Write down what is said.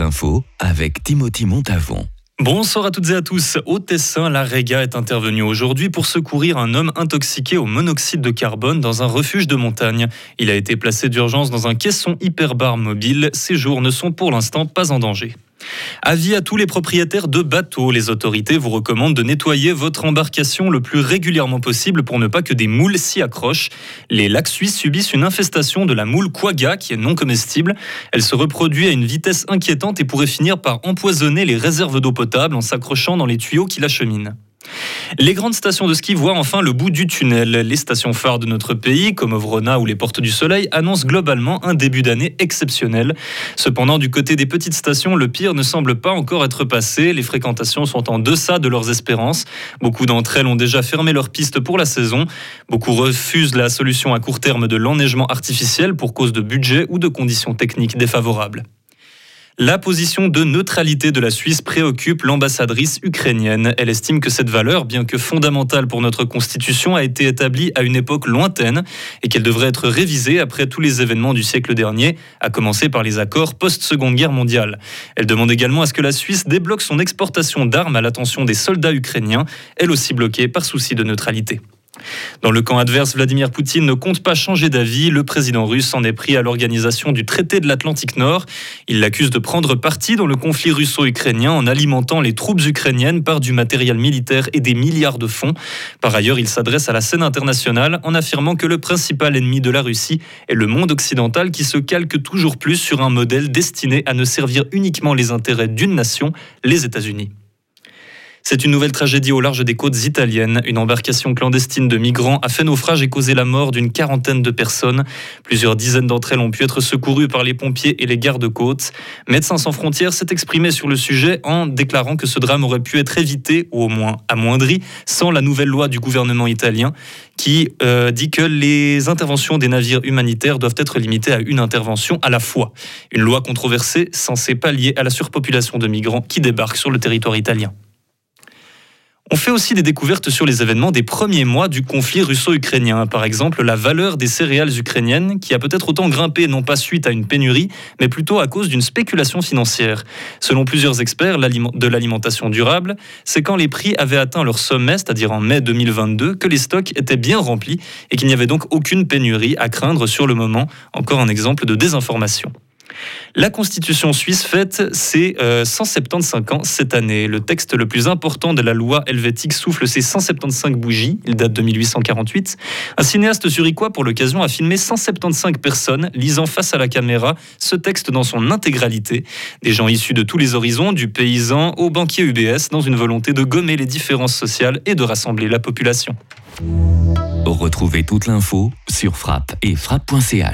infos avec Timothy Montavon. Bonsoir à toutes et à tous. Au Tessin, la Rega est intervenue aujourd'hui pour secourir un homme intoxiqué au monoxyde de carbone dans un refuge de montagne. Il a été placé d'urgence dans un caisson hyperbar mobile. Ses jours ne sont pour l'instant pas en danger. Avis à tous les propriétaires de bateaux, les autorités vous recommandent de nettoyer votre embarcation le plus régulièrement possible pour ne pas que des moules s'y accrochent. Les lacs suisses subissent une infestation de la moule quagga qui est non comestible. Elle se reproduit à une vitesse inquiétante et pourrait finir par empoisonner les réserves d'eau potable en s'accrochant dans les tuyaux qui l'acheminent. Les grandes stations de ski voient enfin le bout du tunnel. Les stations phares de notre pays, comme Ovrona ou les Portes du Soleil, annoncent globalement un début d'année exceptionnel. Cependant, du côté des petites stations, le pire ne semble pas encore être passé. Les fréquentations sont en deçà de leurs espérances. Beaucoup d'entre elles ont déjà fermé leurs pistes pour la saison. Beaucoup refusent la solution à court terme de l'enneigement artificiel pour cause de budget ou de conditions techniques défavorables. La position de neutralité de la Suisse préoccupe l'ambassadrice ukrainienne. Elle estime que cette valeur, bien que fondamentale pour notre Constitution, a été établie à une époque lointaine et qu'elle devrait être révisée après tous les événements du siècle dernier, à commencer par les accords post-seconde guerre mondiale. Elle demande également à ce que la Suisse débloque son exportation d'armes à l'attention des soldats ukrainiens, elle aussi bloquée par souci de neutralité. Dans le camp adverse, Vladimir Poutine ne compte pas changer d'avis. Le président russe en est pris à l'organisation du traité de l'Atlantique Nord. Il l'accuse de prendre parti dans le conflit russo-ukrainien en alimentant les troupes ukrainiennes par du matériel militaire et des milliards de fonds. Par ailleurs, il s'adresse à la scène internationale en affirmant que le principal ennemi de la Russie est le monde occidental qui se calque toujours plus sur un modèle destiné à ne servir uniquement les intérêts d'une nation, les États-Unis. C'est une nouvelle tragédie au large des côtes italiennes. Une embarcation clandestine de migrants a fait naufrage et causé la mort d'une quarantaine de personnes. Plusieurs dizaines d'entre elles ont pu être secourues par les pompiers et les gardes-côtes. Médecins sans frontières s'est exprimé sur le sujet en déclarant que ce drame aurait pu être évité ou au moins amoindri sans la nouvelle loi du gouvernement italien qui euh, dit que les interventions des navires humanitaires doivent être limitées à une intervention à la fois. Une loi controversée censée pallier à la surpopulation de migrants qui débarquent sur le territoire italien. On fait aussi des découvertes sur les événements des premiers mois du conflit russo-ukrainien. Par exemple, la valeur des céréales ukrainiennes, qui a peut-être autant grimpé non pas suite à une pénurie, mais plutôt à cause d'une spéculation financière. Selon plusieurs experts de l'alimentation durable, c'est quand les prix avaient atteint leur sommet, c'est-à-dire en mai 2022, que les stocks étaient bien remplis et qu'il n'y avait donc aucune pénurie à craindre sur le moment. Encore un exemple de désinformation. La Constitution suisse fête ses 175 euh, ans cette année. Le texte le plus important de la loi helvétique souffle ses 175 bougies. Il date de 1848. Un cinéaste zurichois, pour l'occasion, a filmé 175 personnes lisant face à la caméra ce texte dans son intégralité. Des gens issus de tous les horizons, du paysan au banquier UBS, dans une volonté de gommer les différences sociales et de rassembler la population. Retrouvez toute l'info sur frappe et frappe.ch.